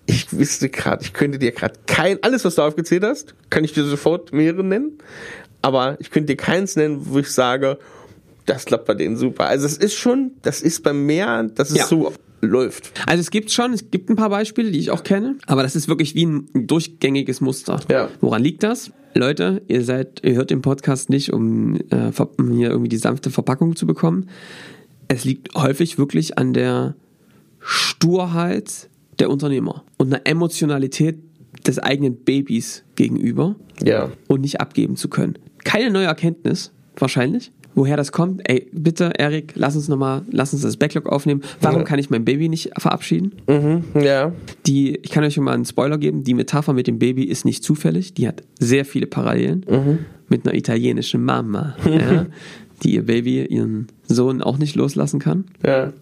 Ich wüsste gerade, ich könnte dir gerade kein, alles was du aufgezählt hast, kann ich dir sofort mehrere nennen, aber ich könnte dir keins nennen, wo ich sage, das klappt bei denen super. Also es ist schon, das ist beim Meer, dass es Ja. so läuft. Also es gibt schon, es gibt ein paar Beispiele, die ich auch kenne, aber das ist wirklich wie ein durchgängiges Muster. Ja. Woran liegt das? Leute, ihr seid, ihr hört den Podcast nicht, um, äh, hier irgendwie die sanfte Verpackung zu bekommen. Es liegt häufig wirklich an der Sturheit der Unternehmer und einer Emotionalität des eigenen Babys gegenüber Ja. und nicht abgeben zu können. Keine neue Erkenntnis, wahrscheinlich. Woher das kommt, ey, bitte, Erik, lass uns nochmal, lass uns das Backlog aufnehmen. Warum Ja. kann ich mein Baby nicht verabschieden? Mhm. Ja. Die, ich kann euch schon mal einen Spoiler geben, die Metapher mit dem Baby ist nicht zufällig, die hat sehr viele Parallelen mit einer italienischen Mama, ja, die ihr Baby, ihren Sohn auch nicht loslassen kann. Ja.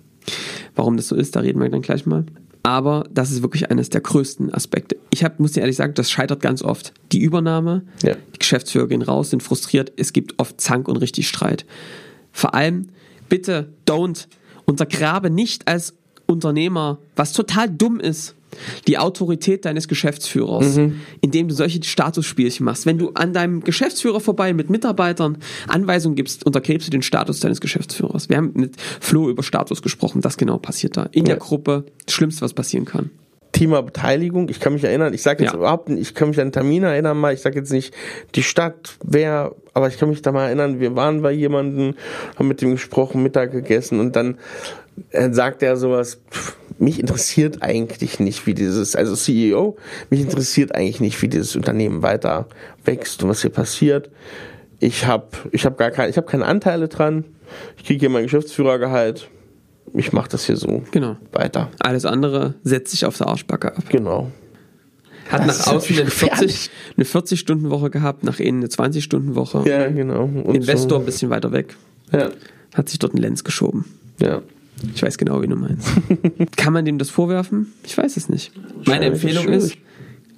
Warum das so ist, da reden wir dann gleich mal. Aber das ist wirklich eines der größten Aspekte. Ich hab, muss dir ehrlich sagen, das scheitert ganz oft. Die Übernahme, Ja. die Geschäftsführer gehen raus, sind frustriert, es gibt oft Zank und richtig Streit. Vor allem, bitte, don't, untergrabe nicht als Unternehmer, was total dumm ist, die Autorität deines Geschäftsführers, indem du solche Statusspielchen machst. Wenn du an deinem Geschäftsführer vorbei mit Mitarbeitern Anweisungen gibst, untergräbst du den Status deines Geschäftsführers. Wir haben mit Flo über Status gesprochen, das genau passiert da. In der Ja. Gruppe, das Schlimmste, was passieren kann. Thema Beteiligung, ich kann mich erinnern, ich sage jetzt Ja. überhaupt nicht, ich kann mich an Termine erinnern mal, ich sage jetzt nicht die Stadt, wer, aber ich kann mich da mal erinnern, wir waren bei jemandem, haben mit dem gesprochen, Mittag gegessen und dann äh, sagt er sowas, pff, mich interessiert eigentlich nicht, wie dieses, also CEO, mich interessiert eigentlich nicht, wie dieses Unternehmen weiter wächst und was hier passiert. Ich habe ich hab gar keine, ich habe keine Anteile dran. Ich kriege hier mein Geschäftsführergehalt. Ich mache das hier so Genau. weiter. Alles andere setzt sich auf der Arschbacke ab. Genau. Hat Das nach außen eine 40, gefährlich. eine 40-Stunden-Woche gehabt, nach innen eine 20-Stunden-Woche. Ja, genau. Und Investor ein So. bisschen weiter weg. Ja, Hat sich dort ein Lenz geschoben. ja. Ich weiß genau, wie du meinst. Kann man dem das vorwerfen? Ich weiß es nicht. Meine Empfehlung ist,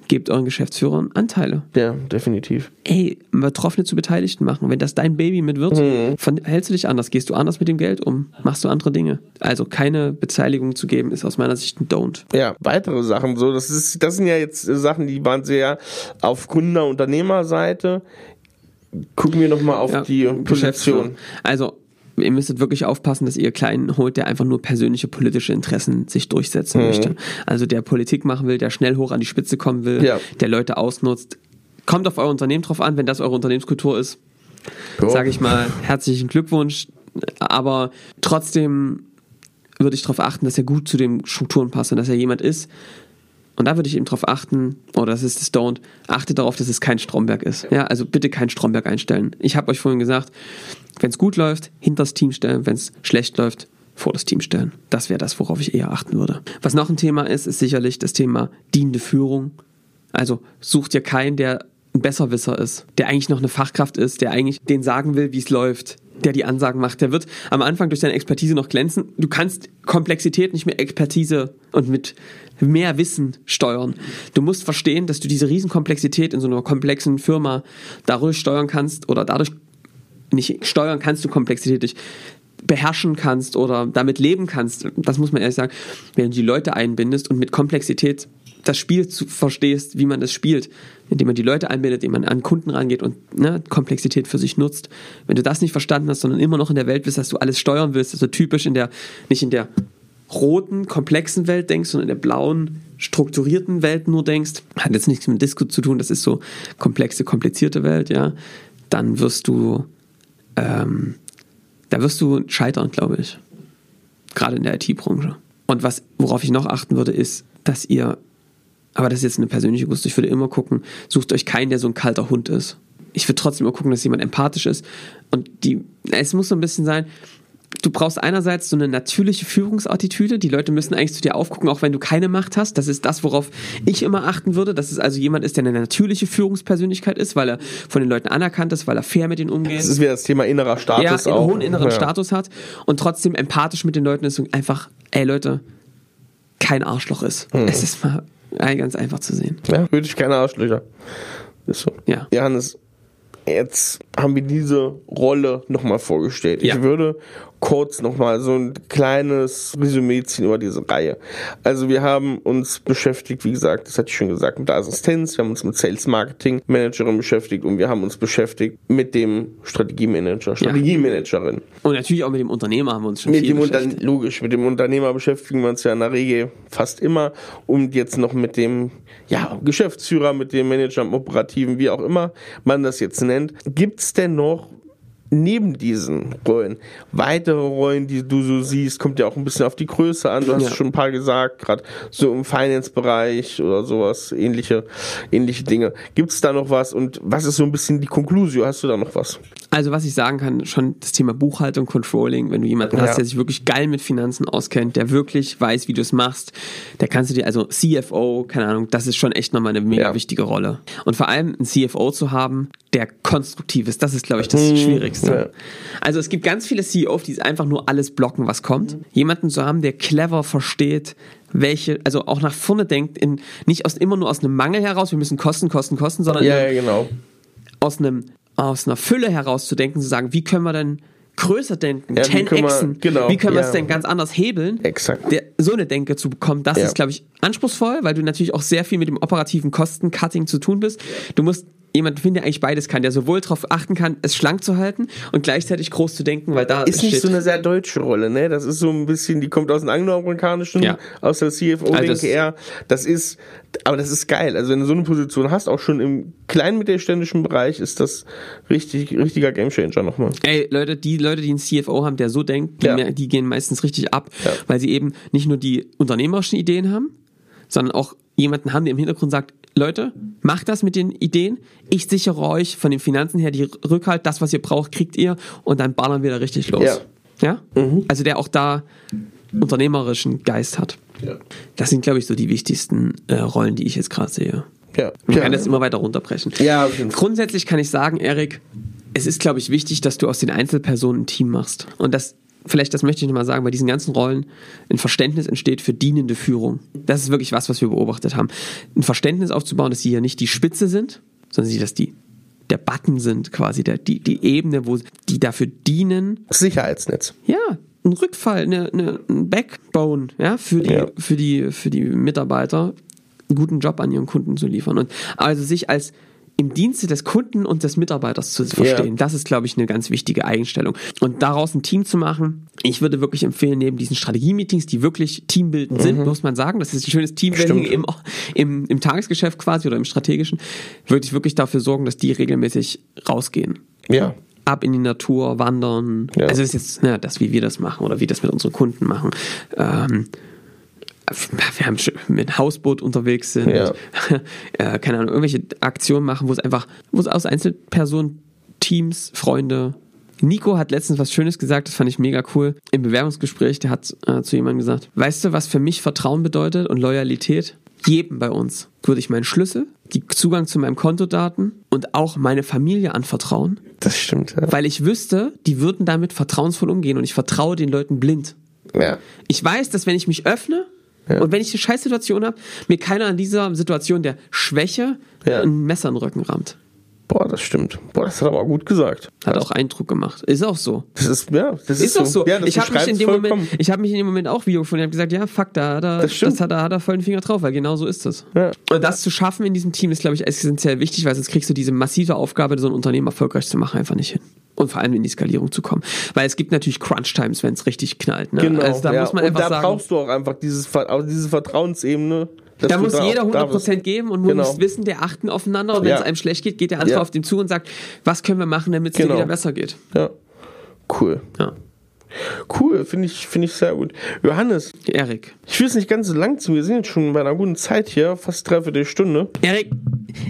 gebt euren Geschäftsführern Anteile. Ja, definitiv. Ey, Betroffene zu Beteiligten machen. Wenn das dein Baby mit wird, Mhm. verhältst du dich anders. Gehst du anders mit dem Geld um? Machst du andere Dinge? Also keine Beteiligung zu geben, ist aus meiner Sicht ein Don't. Ja, weitere Sachen so. Das ist, das sind ja jetzt Sachen, die waren sehr auf Gründer-Unternehmerseite. Gucken wir nochmal auf Ja, die. Position. Also, ihr müsstet wirklich aufpassen, dass ihr Kleinen holt, der einfach nur persönliche politische Interessen sich durchsetzen Mhm. möchte. Also der Politik machen will, der schnell hoch an die Spitze kommen will, Ja. der Leute ausnutzt. Kommt auf euer Unternehmen drauf an, wenn das eure Unternehmenskultur ist, Ja. sage ich mal, herzlichen Glückwunsch. Aber trotzdem würde ich darauf achten, dass er gut zu den Strukturen passt und dass er jemand ist. Und da würde ich eben darauf achten, oder das ist das Don't, achtet darauf, dass es kein Stromberg ist. Ja, also bitte kein Stromberg einstellen. Ich habe euch vorhin gesagt, wenn es gut läuft, hinter das Team stellen, wenn es schlecht läuft, vor das Team stellen. Das wäre das, worauf ich eher achten würde. Was noch ein Thema ist, ist sicherlich das Thema dienende Führung. Also sucht ihr keinen, der ein Besserwisser ist, der eigentlich noch eine Fachkraft ist, der eigentlich den sagen will, wie es läuft. Der die Ansagen macht. Der wird am Anfang durch seine Expertise noch glänzen. Du kannst Komplexität nicht mit Expertise und mit mehr Wissen steuern. Du musst verstehen, dass du diese Riesenkomplexität in so einer komplexen Firma dadurch steuern kannst oder dadurch nicht steuern kannst du Komplexität nicht beherrschen kannst oder damit leben kannst. Das muss man ehrlich sagen, wenn du die Leute einbindest und mit Komplexität das Spiel zu, verstehst, wie man das spielt, indem man die Leute einbindet, indem man an Kunden rangeht und ne, Komplexität für sich nutzt. Wenn du das nicht verstanden hast, sondern immer noch in der Welt bist, dass du alles steuern willst, also typisch in der, nicht in der roten, komplexen Welt denkst, sondern in der blauen, strukturierten Welt nur denkst, hat jetzt nichts mit Disco zu tun, das ist so komplexe, komplizierte Welt, ja, dann wirst du ähm, da wirst du scheitern, glaube ich. Gerade in der IT-Branche. Und was, worauf ich noch achten würde, ist, dass ihr, aber das ist jetzt eine persönliche Gusto, ich würde immer gucken, sucht euch keinen, der so ein kalter Hund ist. Ich würde trotzdem immer gucken, dass jemand empathisch ist. Und die, es muss so ein bisschen sein, du brauchst einerseits so eine natürliche Führungsattitüde. Die Leute müssen eigentlich zu dir aufgucken, auch wenn du keine Macht hast. Das ist das, worauf ich immer achten würde, dass es also jemand ist, der eine natürliche Führungspersönlichkeit ist, weil er von den Leuten anerkannt ist, weil er fair mit ihnen umgeht. Das ist wieder das Thema innerer Status ja, einen hohen inneren Ja. Status hat und trotzdem empathisch mit den Leuten ist und einfach, ey Leute, kein Arschloch ist. Hm. Es ist mal ganz einfach zu sehen. Ja, würde ich keine Arschlöcher. Ist so. Ja. Johannes, jetzt haben wir diese Rolle nochmal vorgestellt. Ja. Ich würde kurz nochmal so ein kleines Resümee ziehen über diese Reihe. Also wir haben uns beschäftigt, wie gesagt, das hatte ich schon gesagt, mit der Assistenz, wir haben uns mit Sales Marketing Managerin beschäftigt und wir haben uns beschäftigt mit dem Strategiemanager, Strategiemanagerin. Und natürlich auch mit dem Unternehmer haben wir uns schon Mit viel dem Unter beschäftigt. logisch, mit dem Unternehmer beschäftigen wir uns ja in der Regel fast immer und jetzt noch mit dem ja, Geschäftsführer, mit dem Manager im Operativen, wie auch immer man das jetzt nennt. Gibt's denn noch neben diesen Rollen weitere Rollen, die du so siehst, kommt ja auch ein bisschen auf die Größe an. Du hast Ja. schon ein paar gesagt, gerade so im Finance-Bereich oder sowas, ähnliche, ähnliche Dinge. Gibt's da noch was und was ist so ein bisschen die Konklusion? Hast du da noch was? Also was ich sagen kann, schon das Thema Buchhaltung, Controlling, wenn du jemanden Ja. hast, der sich wirklich geil mit Finanzen auskennt, der wirklich weiß, wie du es machst, der kannst du dir, also CFO, keine Ahnung, das ist schon echt nochmal eine mega Ja. wichtige Rolle. Und vor allem einen CFO zu haben, der konstruktiv ist, das ist, glaube ich, das Schwierigste. Hm, ja. Also es gibt ganz viele CEOs, die einfach nur alles blocken, was kommt. Jemanden zu haben, der clever versteht, welche, also auch nach vorne denkt, in, nicht aus, immer nur aus einem Mangel heraus, wir müssen kosten, kosten, kosten, sondern Ja, ja, genau. aus einem aus einer Fülle herauszudenken, zu sagen, wie können wir denn größer denken, Ja, wie 10 können wir- Xen, genau, wie können wir ja. es denn ganz anders hebeln? Exakt. Der, so eine Denke zu bekommen, das Ja. ist, glaube ich, anspruchsvoll, weil du natürlich auch sehr viel mit dem operativen Kosten-Cutting zu tun bist. Du musst jemanden finden, der eigentlich beides kann, der sowohl darauf achten kann, es schlank zu halten und gleichzeitig groß zu denken, weil da Ist nicht so eine sehr deutsche Rolle, ne? Das ist so ein bisschen, die kommt aus dem angloamerikanischen, Ja. aus der CFO, Also denke eher. Das ist, aber das ist geil. Also wenn du so eine Position hast, auch schon im kleinen mittelständischen Bereich, ist das richtig, richtiger Gamechanger nochmal. Ey, Leute, die Leute, die einen CFO haben, der so denkt, die, Ja. mer- die gehen meistens richtig ab, Ja. weil sie eben nicht nur die unternehmerischen Ideen haben, sondern auch jemanden haben, der im Hintergrund sagt, Leute, macht das mit den Ideen. Ich sichere euch von den Finanzen her die Rückhalt, das, was ihr braucht, kriegt ihr und dann ballern wir da richtig los. Ja. Ja? Also der auch da unternehmerischen Geist hat. Ja. Das sind, glaube ich, so die wichtigsten äh, Rollen, die ich jetzt gerade sehe. Ja. Man ja. kann das immer weiter runterbrechen. Ja. Grundsätzlich kann ich sagen, Erik, es ist, glaube ich, wichtig, dass du aus den Einzelpersonen ein Team machst. Und das, vielleicht, das möchte ich nochmal sagen, bei diesen ganzen Rollen ein Verständnis entsteht für dienende Führung. Das ist wirklich was, was wir beobachtet haben. Ein Verständnis aufzubauen, dass sie ja nicht die Spitze sind, sondern sie, dass die der Button sind, quasi, der, die, die Ebene, wo die dafür dienen, Sicherheitsnetz. ja, ein Rückfall, eine, eine, ein Backbone, ja, für die, Ja. für die, für die Mitarbeiter einen guten Job an ihren Kunden zu liefern. Und also sich als im Dienste des Kunden und des Mitarbeiters zu verstehen, das ist, glaube ich, eine ganz wichtige Einstellung. Und daraus ein Team zu machen, ich würde wirklich empfehlen, neben diesen Strategie-Meetings, die wirklich teambildend sind, muss man sagen, das ist ein schönes Teambuilding im, im, im Tagesgeschäft quasi oder im strategischen, würde ich wirklich dafür sorgen, dass die regelmäßig rausgehen Ja. ab in die Natur, wandern. Ja. Also das ist jetzt ne, das, wie wir das machen oder wie das mit unseren Kunden machen. Ähm, wir haben schon mit Hausboot unterwegs sind, Ja. äh, keine Ahnung, irgendwelche Aktionen machen, wo es einfach, wo es aus Einzelpersonen, Teams, Freunde. Nico hat letztens was Schönes gesagt, das fand ich mega cool. Im Bewerbungsgespräch, der hat äh, zu jemandem gesagt, weißt du, was für mich Vertrauen bedeutet und Loyalität? jedem bei uns würde ich meinen Schlüssel, die Zugang zu meinem Kontodaten und auch meine Familie anvertrauen, Das stimmt, ja. weil ich wüsste, die würden damit vertrauensvoll umgehen und ich vertraue den Leuten blind. ja. Ich weiß, dass wenn ich mich öffne Ja. und wenn ich eine Scheißsituation habe, mir keiner in dieser Situation der Schwäche Ja. ein Messer in den Rücken rammt. Boah, das stimmt. Boah, das hat er aber gut gesagt. Hat auch Eindruck gemacht. Ist auch so. Das ist, ja, das ist, Ist, auch so. Ja, das ich habe mich in dem Moment, ich habe mich in dem Moment auch Video gefunden. Ich habe gesagt, ja, fuck, da hat er, Das das hat er, hat er voll den Finger drauf, weil genau so ist das. Ja. Und das zu schaffen in diesem Team ist, glaube ich, essentiell wichtig, weil sonst kriegst du diese massive Aufgabe, so ein Unternehmen erfolgreich zu machen, einfach nicht hin. Und vor allem in die Skalierung zu kommen. Weil es gibt natürlich Crunch-Times, wenn es richtig knallt. Ne? Genau. also da ja. muss man und einfach da sagen. brauchst du auch einfach dieses, diese Vertrauensebene. Da muss jeder da 100% bist. geben und man Genau. muss wissen, der achten aufeinander und wenn Ja. es einem schlecht geht, geht der andere Ja. auf den zu und sagt, was können wir machen, damit es Genau. dir wieder besser geht. Ja. Cool. Ja. Cool, finde ich, finde ich sehr gut. Johannes, Erik. ich will es nicht ganz so lang zu. Wir sind jetzt schon bei einer guten Zeit hier, fast dreiviertel Stunde. Erik,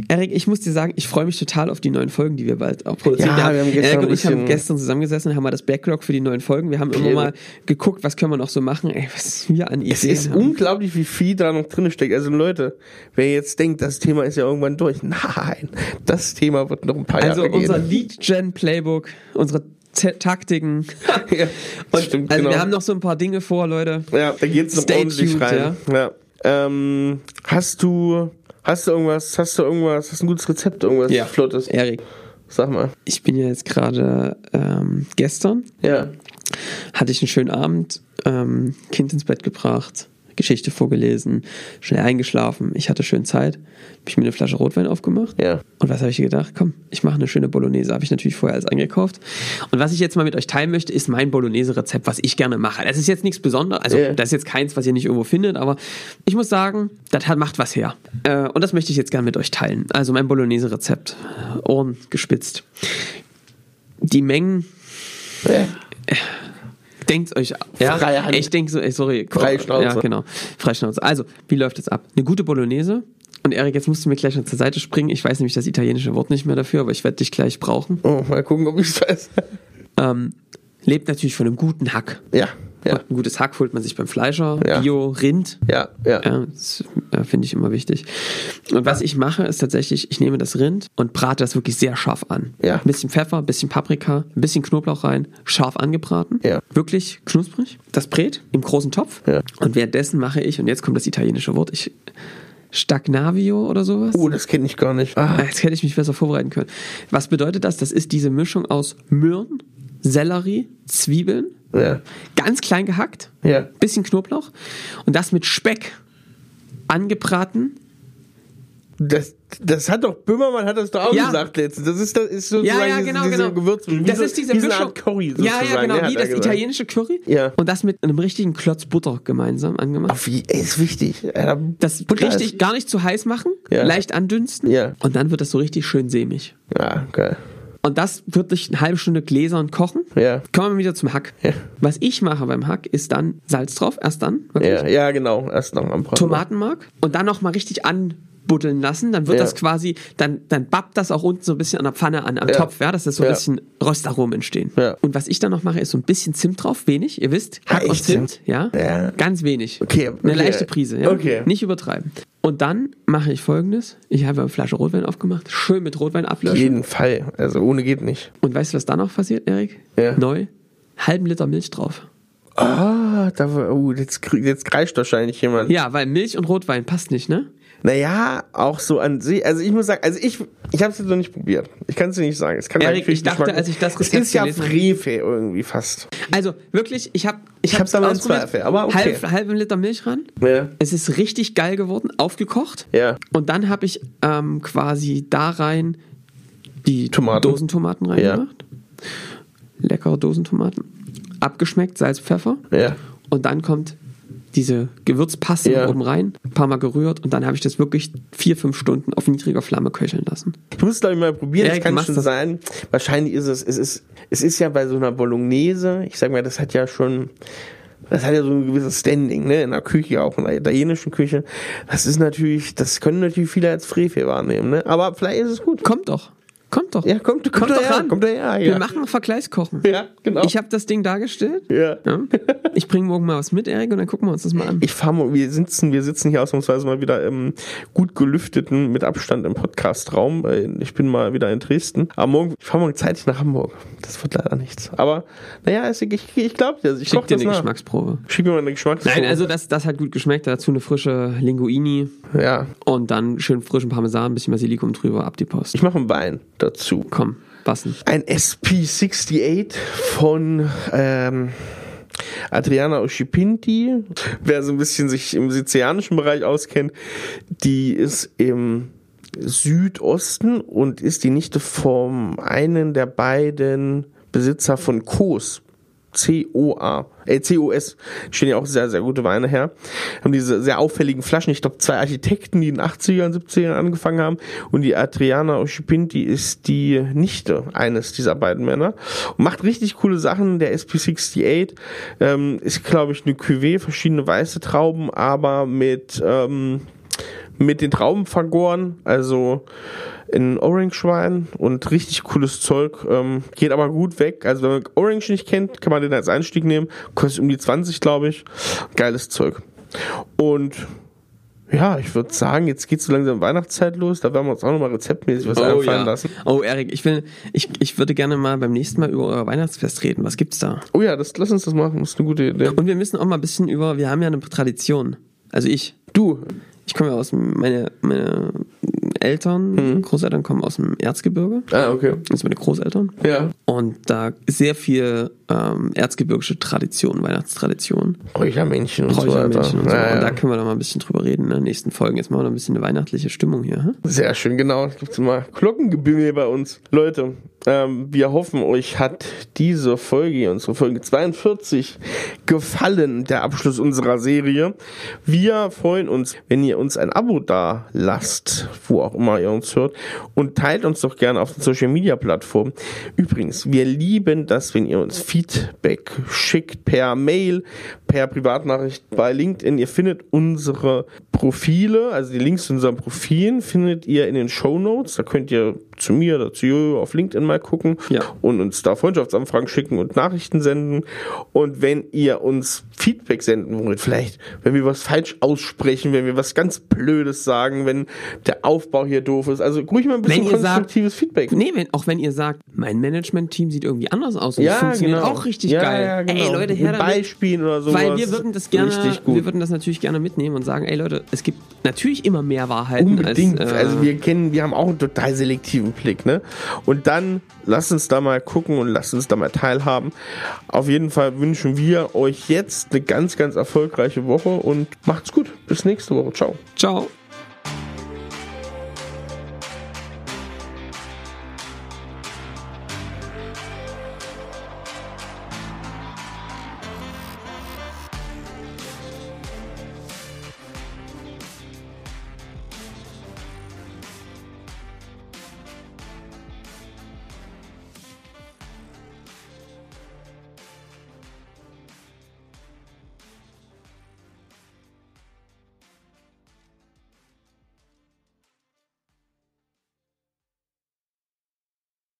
Erik, ich muss dir sagen, ich freue mich total auf die neuen Folgen, die wir bald auch produzieren. Ja, wir haben gestern Erik und ich haben gestern zusammengesessen, haben mal das Backlog für die neuen Folgen. Wir haben immer mal geguckt, was können wir noch so machen. Ey, was wir an Ideen Es ist haben. unglaublich, wie viel da noch drin steckt. Also Leute, wer jetzt denkt, das Thema ist ja irgendwann durch. Nein, das Thema wird noch ein paar Also Jahre unser gehen. Lead-Gen-Playbook, unsere Taktiken. Ja, Und stimmt, also genau. wir haben noch so ein paar Dinge vor, Leute. Ja, da geht's noch Stay ordentlich tuned, rein. Ja. Ähm, hast du, hast du irgendwas, hast du irgendwas, hast du ein gutes Rezept, irgendwas Ja. Flottes? Erik, Sag mal. ich bin ja jetzt gerade ähm, gestern Ja. hatte ich einen schönen Abend, ähm, Kind ins Bett gebracht, Geschichte vorgelesen, schnell eingeschlafen. Ich hatte schön Zeit, habe ich mir eine Flasche Rotwein aufgemacht. Ja. Und was habe ich gedacht? Komm, ich mache eine schöne Bolognese. Habe ich natürlich vorher alles eingekauft. Und was ich jetzt mal mit euch teilen möchte, ist mein Bolognese-Rezept, was ich gerne mache. Das ist jetzt nichts Besonderes. Also, Ja. das ist jetzt keins, was ihr nicht irgendwo findet, aber ich muss sagen, das hat, macht was her. Äh, und das möchte ich jetzt gerne mit euch teilen. Also, mein Bolognese-Rezept. Ohren gespitzt. Die Mengen ja. Denkt euch ja, Freie Hand. ich denke so, ey, sorry, Freie Schnauze. Ja, genau. Freischnauze. Also, wie läuft es ab? Eine gute Bolognese. Und Erik, jetzt musst du mir gleich noch zur Seite springen. Ich weiß nämlich das italienische Wort nicht mehr dafür, aber ich werde dich gleich brauchen. Oh, mal gucken, ob ich es weiß. Ähm, lebt natürlich von einem guten Hack. Ja. Ja. Ein gutes Hack holt man sich beim Fleischer, Ja. Bio, Rind. Ja. Ja. Ja, das äh, finde ich immer wichtig. Und was ich mache, ist tatsächlich, ich nehme das Rind und brate das wirklich sehr scharf an. Ja. Ein bisschen Pfeffer, ein bisschen Paprika, ein bisschen Knoblauch rein, scharf angebraten. Ja. Wirklich knusprig. Das brät im großen Topf. Ja. Und währenddessen mache ich, und jetzt kommt das italienische Wort, ich Stagnavio oder sowas. Oh, das kenne ich gar nicht. Ah, Ah. Jetzt hätte ich mich besser vorbereiten können. Was bedeutet das? Das ist diese Mischung aus Möhren, Sellerie, Zwiebeln, Ja. ganz klein gehackt, Ja. bisschen Knoblauch und das mit Speck angebraten. Das, das hat doch, Böhmermann hat das doch auch Ja. gesagt letztens. Das ist, das ist sozusagen Ja, ja, genau, diese genau. Wie Das so, ist diese so Mischung. Art Curry ja, sozusagen. ja, genau, ne, hat wie das italienische Curry. Ja. Und das mit einem richtigen Klotz Butter gemeinsam angemacht. Auf wie, ist wichtig. Ja, da- Das Butter richtig gar nicht zu heiß machen, Ja. leicht andünsten Ja. und dann wird das so richtig schön sämig. Ja, geil. Und das wird durch eine halbe Stunde gläsern kochen. Ja. Kommen wir wieder zum Hack. Ja. Was ich mache beim Hack, ist dann Salz drauf, erst dann. wirklich. Ja, ja, genau. Erst noch am Braten. Tomatenmark und dann noch mal richtig anbuddeln lassen. Dann wird Ja. das quasi, dann, dann babbt das auch unten so ein bisschen an der Pfanne an, am Ja. Topf, ja, dass das so ein bisschen Röstaromen entstehen. Und was ich dann noch mache, ist so ein bisschen Zimt drauf, wenig, ihr wisst, Hack echt und Zimt, ja? Ja. ganz wenig. Okay, Eine okay. leichte Prise, ja? Okay. nicht übertreiben. Und dann mache ich folgendes, ich habe eine Flasche Rotwein aufgemacht, schön mit Rotwein Auf ablöschen. jeden Fall. Also ohne geht nicht. Und weißt du, was dann noch passiert, Erik? Ja. Neu, halben Liter Milch drauf. Ah, da war, oh, jetzt, jetzt kreischt wahrscheinlich jemand. Ja, weil Milch und Rotwein passt nicht, ne? Naja, auch so an sich. Also ich muss sagen, also ich, ich habe es jetzt noch nicht probiert. Ich kann es dir nicht sagen. Es kann Erik, ich dachte, als ich das Es Rezept ist ja habe- Frevel irgendwie fast. Also wirklich, ich habe ich, Ich aber in Zweifel, aber okay. halb, halben Liter Milch ran. Ja. Es ist richtig geil geworden, aufgekocht. Ja. Und dann habe ich ähm, quasi da rein die Tomaten. Dosentomaten reingemacht. Leckere Dosentomaten. Abgeschmeckt, Salz, Pfeffer. Ja. Und dann kommt diese Gewürzpaste Ja. oben rein, ein paar Mal gerührt und dann habe ich das wirklich vier, fünf Stunden auf niedriger Flamme köcheln lassen. Ich muss glaube ich mal probieren, Ja, das kann schon das. sein. Wahrscheinlich ist es, es ist, es ist ja bei so einer Bolognese, ich sag mal, das hat ja schon, das hat ja so ein gewisses Standing, ne, in der Küche, auch in der italienischen Küche. Das ist natürlich, das können natürlich viele als Frevel wahrnehmen, ne, aber vielleicht ist es gut. Kommt doch. Kommt doch. Ja, kommt, kommt, Kommt doch her, ran. kommt her, ja. Wir machen Vergleichskochen. ja, genau. Ich habe das Ding dargestellt. ja. Ja. Ich bringe morgen mal was mit, Erik, und dann gucken wir uns das mal an. Ich fahre mal, wir sitzen, wir sitzen hier ausnahmsweise mal wieder im gut gelüfteten, mit Abstand im Podcastraum. Äh, Ich bin mal wieder in Dresden. Aber morgen, ich fahre morgen zeitig nach Hamburg. Das wird leider nichts. Aber, naja, ich, ich, ich glaube dir. Ich Schick koch dir eine nach. Geschmacksprobe. Schick mir mal eine Geschmacksprobe. Nein, also das, das hat gut geschmeckt. Dazu eine frische Linguini Ja. und dann schön frischen Parmesan, ein bisschen Basilikum drüber, ab die Post. Ich mache einen Wein dazu. Komm, was denn? Ein SP68 von ähm, Adriana Oshipinti. Wer so ein bisschen sich im sizilianischen Bereich auskennt, die ist im Südosten und ist die Nichte vom einen der beiden Besitzer von Kos. C-O-A, äh, C-O-S, stehen ja auch sehr, sehr gute Weine her. Haben diese sehr auffälligen Flaschen. Ich glaube, zwei Architekten, die in den 80ern, 70ern angefangen haben. Und die Adriana Oshipinti ist die Nichte eines dieser beiden Männer. Und macht richtig coole Sachen. Der SP68 ähm, ist, glaube ich, eine Cuvée, verschiedene weiße Trauben, aber mit, ähm, mit den Trauben vergoren. Also in Orange Wein und richtig cooles Zeug. Ähm, geht aber gut weg. Also wenn man Orange nicht kennt, kann man den als Einstieg nehmen. Kostet um die 20, glaube ich. Geiles Zeug. Und ja, ich würde sagen, jetzt geht so langsam Weihnachtszeit los. Da werden wir uns auch nochmal rezeptmäßig was einfallen lassen. Oh, Erik, ich will, ich, ich würde gerne mal beim nächsten Mal über euer Weihnachtsfest reden. Was gibt's da? Oh ja, das, lass uns das machen. Das ist eine gute Idee. Und wir müssen auch mal ein bisschen über, wir haben ja eine Tradition. Also ich. Du, Ich komme ja aus, meine, meine Eltern, Mhm. Großeltern kommen aus dem Erzgebirge. ah, okay. Das sind meine Großeltern. Ja. Und da sehr viel ähm, erzgebirgische Tradition, Weihnachtstradition. Räuchermännchen und so Räuchermännchen weiter. und so. Ja, Und da können wir doch mal ein bisschen drüber reden in den nächsten Folgen. Jetzt machen wir noch ein bisschen eine weihnachtliche Stimmung hier. Hm? Sehr schön, genau. Es gibt immer Glockengebimmel bei uns. Leute, ähm, wir hoffen, euch hat diese Folge, unsere Folge 42, gefallen, der Abschluss unserer Serie. Wir freuen uns, wenn ihr uns ein Abo da lasst, wo auch immer ihr uns hört, und teilt uns doch gerne auf den Social Media Plattformen. Übrigens, wir lieben das, wenn ihr uns Feedback schickt per Mail, per Privatnachricht bei LinkedIn. Ihr findet unsere Profile, also die Links zu unseren Profilen findet ihr in den Show Notes. Da könnt ihr zu mir oder zu Jojo auf LinkedIn mal gucken Ja. und uns da Freundschaftsanfragen schicken und Nachrichten senden. Und wenn ihr uns Feedback senden wollt, vielleicht, wenn wir was falsch aussprechen, wenn wir was ganz Blödes sagen, wenn der Aufbau hier doof ist, also ruhig mal ein bisschen ihr sagt- konstruktives Feedback. Nee, wenn, auch wenn ihr sagt, mein Management-Team sieht irgendwie anders aus und das Ja, funktioniert genau. auch richtig Ja, geil. ja, genau. Ey, Leute, her Mit damit. Beispielen oder sowas. Weil wir würden das gerne, wir würden das natürlich gerne mitnehmen und sagen, ey Leute, es gibt natürlich immer mehr Wahrheiten Unbedingt. als, äh, also wir kennen, wir haben auch einen total selektiven Blick, ne? Und dann lasst uns da mal gucken und lasst uns da mal teilhaben. Auf jeden Fall wünschen wir euch jetzt eine ganz, ganz erfolgreiche Woche und macht's gut. Bis nächste Woche. Ciao. Ciao.